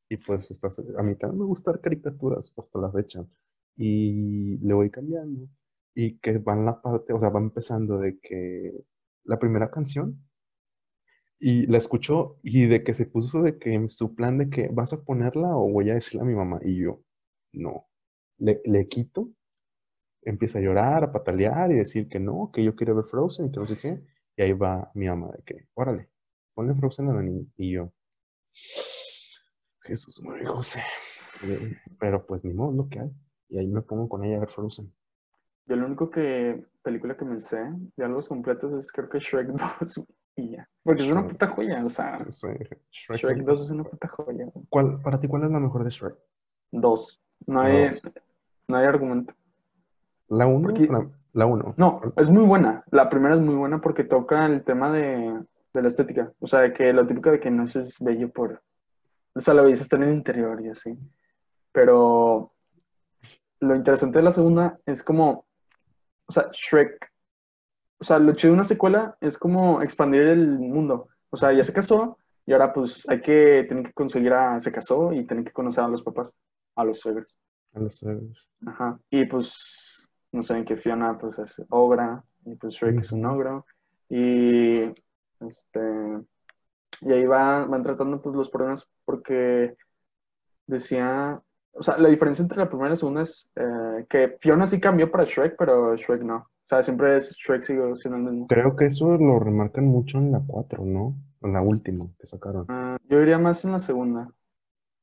Y pues, estás- a mí también me gustan caricaturas hasta la fecha. Y le voy cambiando. Y que van la parte, o sea, va empezando de que la primera canción. Y la escuchó y de que se puso de que su plan de que vas a ponerla o voy a decirle a mi mamá. Y yo, no. Le, le quito, empieza a llorar, a patalear y decir que no, que yo quiero ver Frozen y que no sé qué. Y ahí va mi mamá de que, órale, ponle Frozen a la niña. Y yo, Jesús, María José. Eh, Pero pues ni modo, lo que hay. Y ahí me pongo con ella a ver Frozen. Yo lo único que. Película que me sé, ya los completos, es creo que Shrek 2. Y ya. Porque es una puta joya. O sea, Shrek Shrek son- 2 es una puta joya. ¿Cuál, para ti, cuál es la mejor de Shrek? Dos. No hay, no hay argumento. ¿La 1? Porque- La 1. No, es muy buena. La primera es muy buena porque toca el tema de, de la estética. O sea, de que lo típico de que no es bello por. O sea, la belleza está en el interior y así. Pero lo interesante de la segunda es como. O sea, Shrek. O sea, lo chido de una secuela es como expandir el mundo. O sea, ya se casó y ahora pues hay que. Tienen que conseguir a. Se casó y tienen que conocer a los papás, a los suegros. A los suegros. Ajá. Y pues, no sé, que Fiona pues es ogra, y pues Shrek es un ogro. Y este y ahí va, van tratando pues los problemas porque decía, o sea, la diferencia entre la primera y la segunda es eh, que Fiona sí cambió para Shrek, pero Shrek no. O sea, siempre es Shrek sigue siendo el mismo. Creo que eso lo remarcan mucho en la 4, ¿no? En la última que sacaron. Ah, yo diría más en la segunda,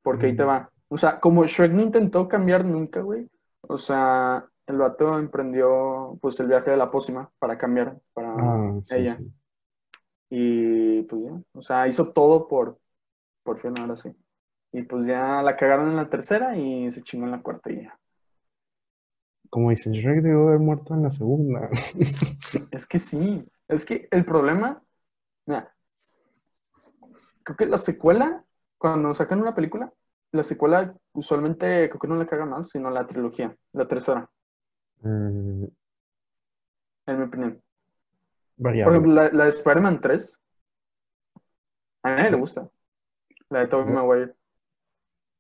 porque ahí te Mm. va. O sea, como Shrek no intentó cambiar nunca, güey. O sea, el vato emprendió pues el viaje de la pócima para cambiar para Ah, sí, ella. sí. Y pues ya, o sea, hizo todo por, por Fiona, ahora sí. Y pues ya la cagaron en la tercera y se chingó en la cuarta y ya. Como dices, Shrek debió haber muerto en la segunda. Es que sí, es que el problema, mira, creo que la secuela, cuando sacan una película, la secuela usualmente creo que no le caga más, sino la trilogía, la tercera, Mm, en mi opinión. Por variable. ejemplo, la, la de Spider-Man 3, a nadie le gusta. La de Tobey. Maguire.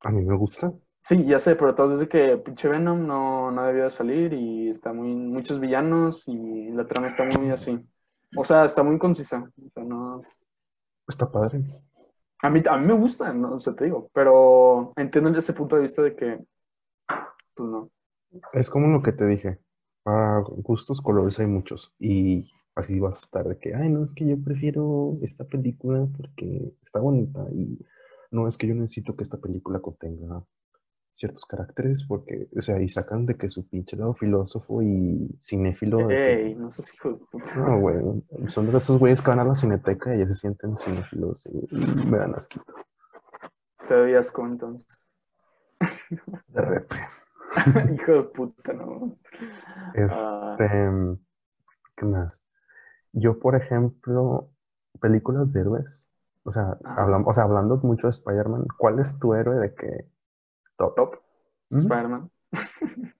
A mí me gusta. Sí, ya sé, pero todo desde que pinche Venom no, no debía de salir y está muy, muchos villanos y la trama está muy así. O sea, está muy concisa. O sea, no... Está padre. A mí, a mí me gusta, no o sea, te digo, pero entiendo ese punto de vista de que, pues no. Es como lo que te dije. Para gustos, colores hay muchos. Y así vas a estar de que, ay, no, es que yo prefiero esta película porque está bonita. Y no es que yo necesito que esta película contenga ciertos caracteres porque, o sea, y sacan de que su pinche lado filósofo y cinéfilo. Ey, no puta. No, güey. Son de esos güeyes que van a la cineteca y ya se sienten cinéfilos y, me dan asquito. Te doy asco entonces. De repente. hijo de puta, no. Ah, Este, ¿qué más? Yo, por ejemplo, películas de héroes, o sea, hablamos, o sea, hablando mucho de Spider-Man, ¿cuál es tu héroe de que top? top, ¿Mm? Spider-Man.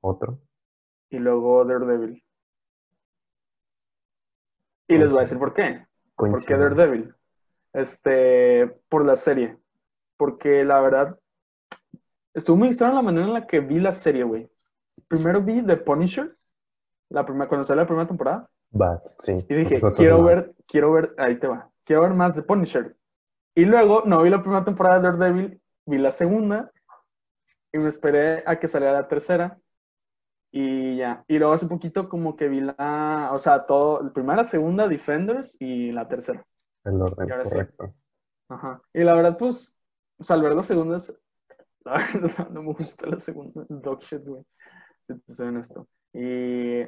Otro. Y luego Daredevil. Y les voy a decir por qué. ¿Por qué Coincido. Daredevil? Este, por la serie. Porque la verdad, estuvo muy extraña la manera en la que vi la serie, güey. Primero vi The Punisher, la primera, cuando salió la primera temporada, sí. y dije, quiero mal. ver, quiero ver, ahí te va, quiero ver más de Punisher. Y luego, no vi la primera temporada de Daredevil, vi la segunda, y me esperé a que saliera la tercera, y ya. Y luego hace poquito como que vi la, o sea, todo, la primera, segunda, Defenders, y la tercera. El orden ahora sí. correcto. Ajá. Y la verdad, pues, o sea, al ver la segunda, es- la verdad, no me gusta la segunda, dog shit, güey. Soy honesto. Y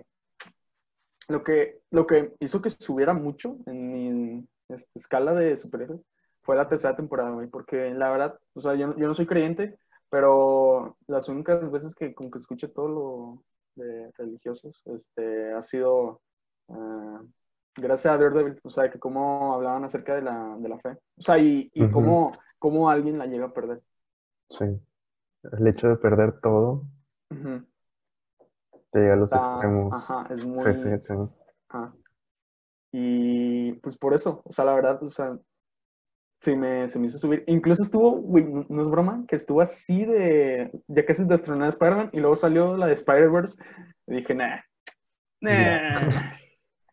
lo que, lo que hizo que subiera mucho en mi este, escala de superhéroes fue la tercera temporada, güey, porque la verdad, o sea, yo, yo no soy creyente, pero las únicas veces que como que escuché todo lo de religiosos, este, ha sido ah, gracias a Daredevil, o sea, que cómo hablaban acerca de la, de la fe, o sea, y, y Ujú. cómo, cómo alguien la llega a perder. Sí. El hecho de perder todo Ujú. te llega a los Está- extremos. ajá, es muy... Sí, sí, sí. Ajá. Y pues por eso, o sea, la verdad, o sea, sí me, se me hizo subir. Incluso estuvo, güey, no es broma, que estuvo así de, ya casi de estrenar Spider-Man y luego salió la de Spider-Verse y dije, nah, nah.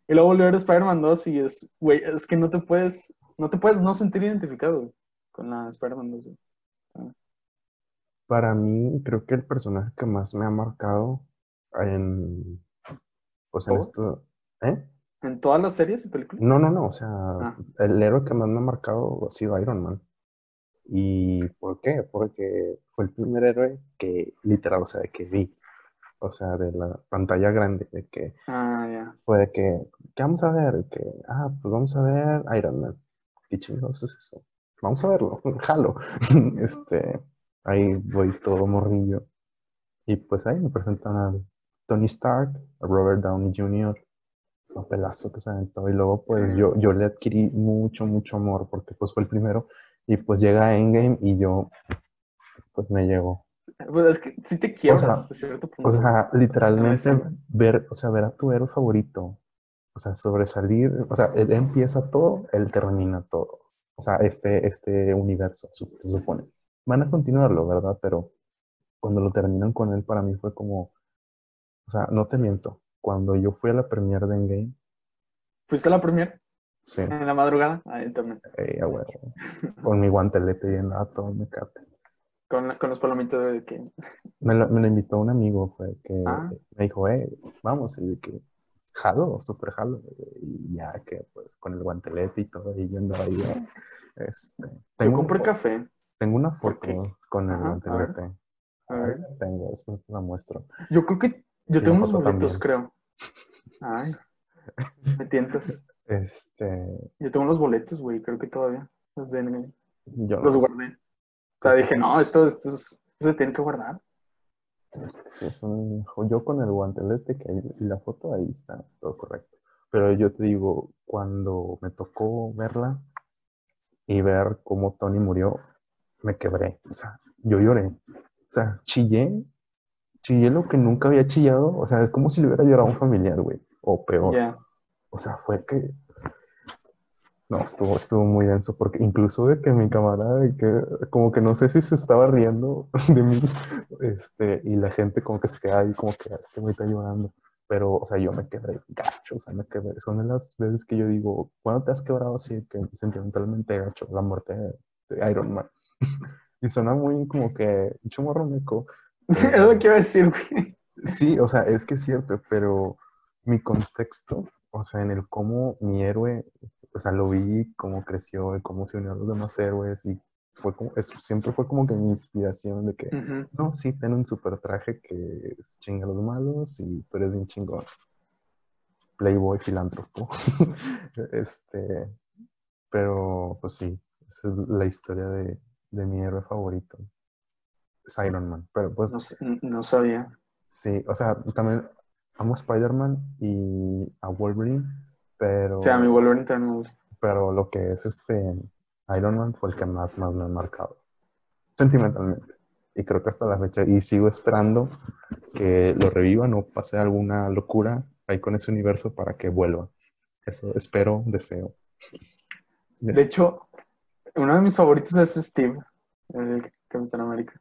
Y luego volvió a ver Spider-Man 2 y es, güey, es que no te puedes, no te puedes no sentir identificado güey, con la Spider-Man 2. güey. Para mí, creo que el personaje que más me ha marcado en, pues en ¿Todo? esto, ¿eh? En todas las series y películas. No, no, no, o sea, Ah. el héroe que más me ha marcado ha sido Iron Man. ¿Y por qué? Porque fue el primer héroe que, literal, o sea, que vi, o sea, de la pantalla grande, de que Ah, ya. fue de que, ¿qué vamos a ver? Que, ah, pues vamos a ver Iron Man. ¿Qué chingados es eso? Vamos a verlo, jalo. Este, ahí voy todo morrillo. Y pues ahí me presentan a Tony Stark, a Robert Downey Jr., papelazo que se aventó. Y luego pues yo, yo le adquirí mucho, mucho amor porque pues fue el primero. Y pues llega Endgame y yo, pues me llegó. Pues es que sí te quiebras sea, a cierto punto. O sea, literalmente ver, o sea, ver a tu héroe favorito, o sea, sobresalir, o sea, él empieza todo, él termina todo. O sea, este, este universo, se supone. Van a continuarlo, ¿verdad? Pero cuando lo terminan con él, para mí fue como, o sea, no te miento, cuando yo fui a la premiere de Endgame, ¿Fuiste a la premier sí, en la madrugada? Ahí también. eh, a huevo, con mi guantelete bien a todo me cate. Con, la- con los palomitos de que. Me lo, me lo invitó un amigo, fue que Ah. me dijo, eh, vamos, y yo que jalo, súper jalo, y ya que pues con el guantelete y todo, y yo andaba ahí, eh, este, Yo tengo, compré una, fo- café. tengo una ¿Por foto con el Ajá, a ver. guantelete, A ver. La tengo, después te la muestro. Yo creo que yo tengo unos boletos, también. creo. Ay, me tientas. Este, Yo tengo los boletos, güey, creo que todavía. Los, de, los yo no sé. guardé. O sea, dije, no, esto, esto, es- esto se tiene que guardar. Sí, es un- yo con el guantelete que hay, y la foto ahí está todo correcto. Pero yo te digo, cuando me tocó verla y ver cómo Tony murió, me quebré. O sea, yo lloré. O sea, chillé. Chillé lo que nunca había chillado. O sea, es como si le hubiera llorado a un familiar, güey. O peor. Ya. O sea, fue que. No, estuvo, estuvo muy denso, porque incluso de que mi camarada, y que como que no sé si se estaba riendo de mí, este, y la gente como que se queda ahí, como que "Ah, este güey está llorando. Pero, o sea, yo me quebré gacho, o sea, me quebré. Son de las veces que yo digo, ¿cuándo te has quebrado así que sentimentalmente gacho? La muerte de, de Iron Man. y suena muy como que, chumorro meco. Es lo que iba a decir, güey. Sí, o sea, es que es cierto, pero mi contexto, o sea, en el cómo mi héroe, o sea, lo vi, cómo creció y cómo se unió a los demás héroes y fue como, eso siempre fue como que mi inspiración de que, no, sí, ten un super traje que chinga a los malos y tú eres bien chingón. Playboy, filántropo. este, pero, pues sí, esa es la historia de, de mi héroe favorito. Es Iron Man, pero pues... No, sabía. Sí, o sea, también amo a Spider-Man y a Wolverine, pero, sea, a mi Wolverine también me gusta. pero lo que es este Iron Man fue el que más, más me ha marcado, sentimentalmente. Y creo que hasta la fecha, y sigo esperando que lo revivan o pase alguna locura ahí con ese universo para que vuelva. Eso espero, deseo. De hecho, uno de mis favoritos es Steve, el Capitán América.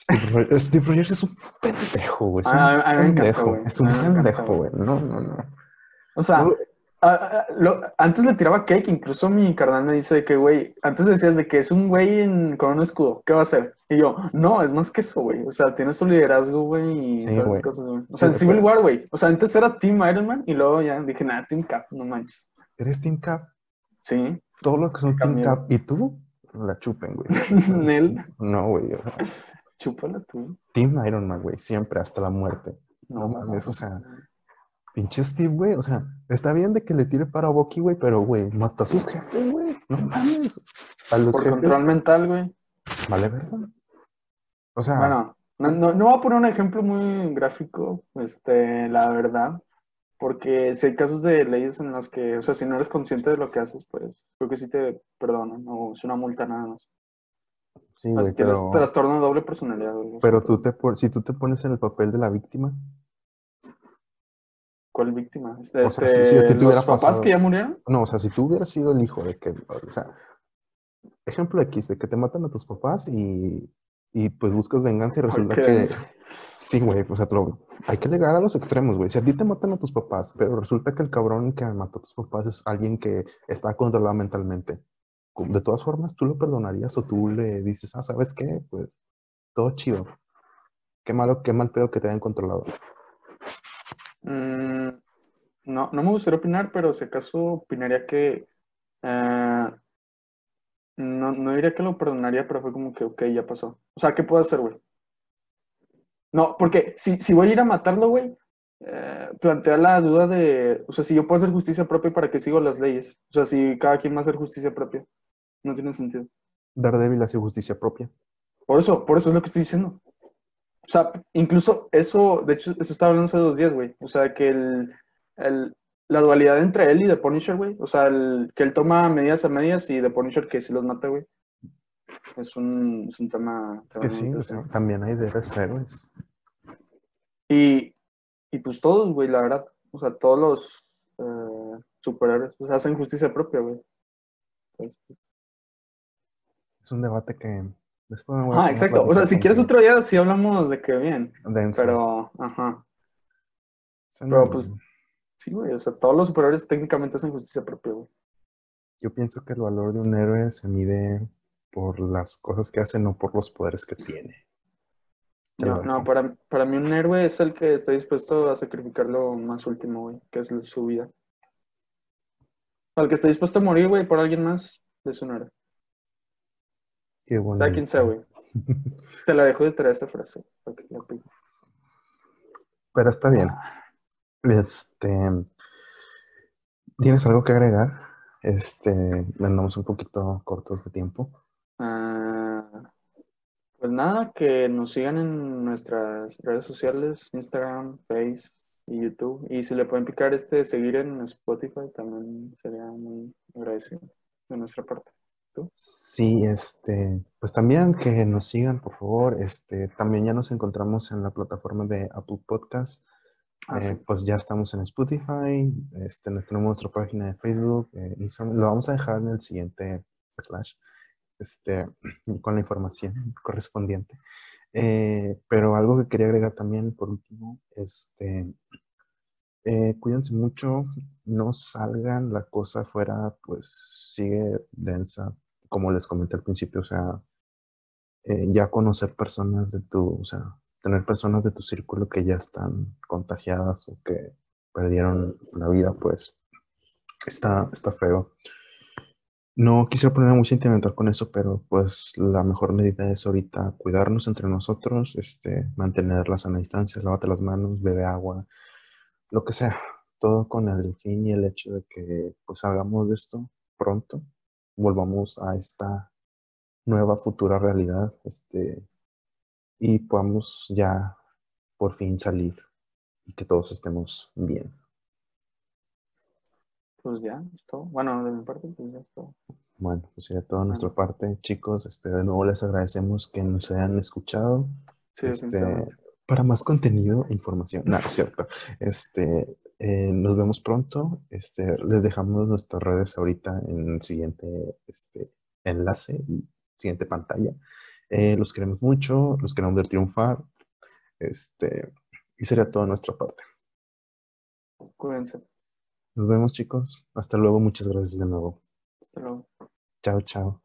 Steve, Rogers, Steve Rogers es un pendejo, güey. Es un Ah, encanta, pendejo. güey. Es un pendejo, güey. No, no, no. O sea, No, lo- antes le tiraba cake, incluso mi carnal me dice de que, güey, antes decías de que es un güey en- con un escudo, ¿qué va a hacer? Y yo, no, es más que eso, güey. O sea, tiene su liderazgo, güey, y Sí, todas esas cosas, güey. O Sí, sea, en güey, Civil War, güey. O sea, antes era Team Iron Man y luego ya dije, nada, Team Cap, no manches. ¿Eres Team Cap? Sí, Todos los que son Team. Cap y tú, la chupen, güey. Nel, No, güey. o sea, chúpala tú. Team Iron Man, güey. Siempre, hasta la muerte. No mames, o sea, Pinche Steve, güey. O sea, está bien de que le tire para Bucky, güey, pero, güey, mató a sus jefes, güey. No mames. A los Por jefes. control mental, güey. Vale, ¿verdad? O sea, Bueno, no, no, no voy a poner un ejemplo muy gráfico, este, la verdad, porque si hay casos de leyes en las que, o sea, si no eres consciente de lo que haces, pues creo que sí te perdonan, o es una multa nada más. sí, güey, tienes pero, trastorno de doble personalidad. así. pero tú te, si tú te pones en el papel de la víctima, ¿Cuál víctima? Este, O sea, si- si a ti te los papás pasado- que ya murieron. no, o sea, si tú hubieras sido el hijo de que, o sea, ejemplo X, de que te matan a tus papás y, y pues buscas venganza y resulta que, sí, güey, o sea, lo- hay que llegar a los extremos, güey. Si a ti te matan a tus papás, pero resulta que el cabrón que mató a tus papás es alguien que está controlado mentalmente, de todas formas, ¿tú lo perdonarías o tú le dices, ah, ¿sabes qué? Pues todo chido. Qué malo, qué mal pedo que te hayan controlado. Mm, no, no me gustaría opinar, pero si acaso opinaría que eh, no, no diría que lo perdonaría, pero fue como que, ok, ya pasó. O sea, ¿qué puedo hacer, güey? No, porque si, si voy a ir a matarlo, güey, eh, plantea la duda de, o sea, si yo puedo hacer justicia propia para que sigo las leyes. O sea, si cada quien va a hacer justicia propia, no tiene sentido. Daredevil hace justicia propia. Por eso, por eso es lo que estoy diciendo. O sea, incluso eso, de hecho, eso estaba hablando hace dos días, güey. O sea, que el, el- la dualidad entre él y The Punisher, güey. O sea, el, que él toma medidas a medias y The Punisher que si los mata, güey. Es un, es un tema. Es que sí, o sea, también hay de héroes. Y, y pues todos, güey, la verdad. O sea, todos los eh, superhéroes pues, hacen justicia propia, güey. Entonces, pues, Es un debate que después me voy a Ah, exacto. O sea, si quieres otro día, sí hablamos de que bien. Denso. Pero, ajá. Pero, bien. Sí, güey, o sea, todos los superhéroes técnicamente hacen justicia propia, güey. Yo pienso que el valor de un héroe se mide por las cosas que hace, no por los poderes que tiene. Te No, no para, para mí un héroe es el que está dispuesto a sacrificar lo más último, güey, que es su vida. Al que está dispuesto a morir, güey, por alguien más, es un héroe. Qué bonito. ¿Sabes quién sea, güey? Te la dejo de traer esta frase. Pero está bien. Este, ¿tienes algo que agregar? Este, andamos un poquito cortos de tiempo. Ah, pues nada, que nos sigan en nuestras redes sociales, Instagram, Face y YouTube. Y si le pueden picar este seguir en Spotify, también sería muy agradecido de nuestra parte. ¿Tú? Sí, este, pues también que nos sigan, por favor. Este, también ya nos encontramos en la plataforma de Apple Podcast. Ah, Eh, sí. pues ya estamos en Spotify, este, tenemos nuestra página de Facebook, eh, Instagram. Lo vamos a dejar en el siguiente slash, este, con la información correspondiente. Eh, pero algo que quería agregar también, por último, este, cuídense mucho, no salgan, la cosa afuera pues sigue densa, como les comenté al principio, o sea, ya conocer personas de tu, o sea, tener personas de tu círculo que ya están contagiadas o que perdieron la vida, pues está, está feo. No quisiera ponerme muy sentimental con eso, pero pues la mejor medida es ahorita cuidarnos entre nosotros, este, mantener la sana distancia, lávate las manos, bebe agua, lo que sea, todo con el fin y el hecho de que pues salgamos de esto pronto, volvamos a esta nueva futura realidad, este, y podamos ya por fin salir y que todos estemos bien. Pues ya, es todo. Bueno, de mi parte, pues ya es todo. Bueno, pues sería todo de nuestra parte, chicos. Este, de nuevo les agradecemos que nos hayan escuchado. Sí, Este, para más contenido e información. No, es cierto. Este, eh, nos vemos pronto. Este, les dejamos nuestras redes ahorita en el siguiente este, enlace y siguiente pantalla. Eh, los queremos mucho, los queremos ver triunfar. Este, y sería toda nuestra parte. Cuídense. Nos vemos, chicos. Hasta luego. Muchas gracias de nuevo. Hasta luego. Chao, chao.